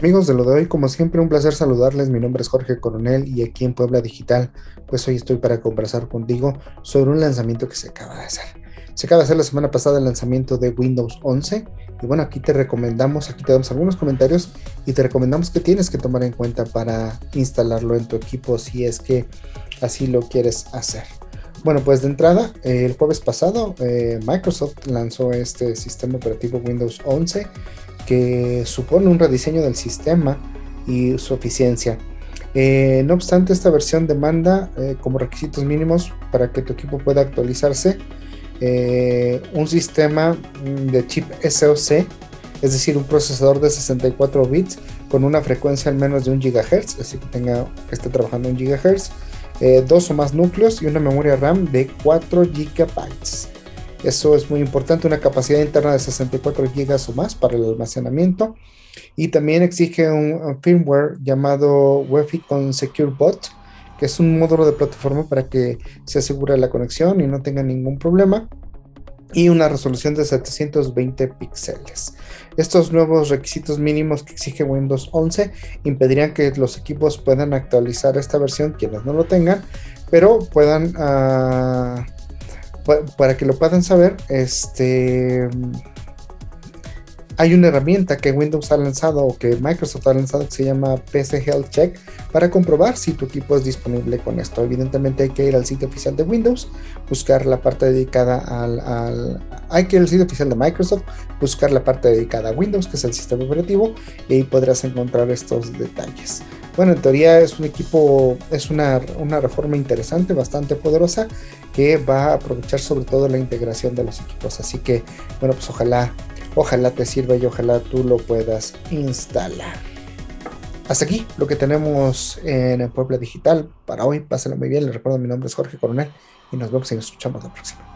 Amigos de lo de hoy, como siempre, un placer saludarles. Mi nombre es Jorge Coronel y aquí en Puebla Digital, pues hoy estoy para conversar contigo sobre un lanzamiento que se acaba de hacer. Se acaba de hacer la semana pasada el lanzamiento de Windows 11 y bueno, aquí te recomendamos, aquí te damos algunos comentarios y te recomendamos que tienes que tomar en cuenta para instalarlo en tu equipo si es que así lo quieres hacer. Bueno, pues de entrada, el jueves pasado eh, Microsoft lanzó este sistema operativo Windows 11 que supone un rediseño del sistema y su eficiencia. Eh, no obstante, esta versión demanda eh, como requisitos mínimos para que tu equipo pueda actualizarse eh, un sistema de chip SoC, es decir, un procesador de 64 bits con una frecuencia al menos de 1 GHz, así que tenga que esté trabajando en GHz, dos o más núcleos y una memoria RAM de 4 GB. Eso es muy importante, una capacidad interna de 64 GB o más para el almacenamiento. Y también exige un, firmware llamado Wi-Fi con Secure Bot, que es un módulo de plataforma para que se asegure la conexión y no tenga ningún problema. Y una resolución de 720 píxeles. Estos nuevos requisitos mínimos que exige Windows 11 impedirían que los equipos puedan actualizar esta versión, quienes no lo tengan, pero puedan uh, para que lo puedan saber, este hay una herramienta que Windows ha lanzado o que Microsoft ha lanzado que se llama PC Health Check para comprobar si tu equipo es disponible con esto. Evidentemente hay que ir al sitio oficial de Windows, buscar la parte dedicada al, hay que ir al sitio oficial de Microsoft, buscar la parte dedicada a Windows, que es el sistema operativo, y ahí podrás encontrar estos detalles. Bueno, en teoría es un equipo, es una, una reforma interesante, bastante poderosa, que va a aprovechar sobre todo la integración de los equipos. Así que, bueno, pues ojalá, ojalá te sirva y ojalá tú lo puedas instalar. Hasta aquí lo que tenemos en el Puebla Digital para hoy. Pásenlo muy bien. Les recuerdo, mi nombre es Jorge Coronel y nos vemos y nos escuchamos la próxima.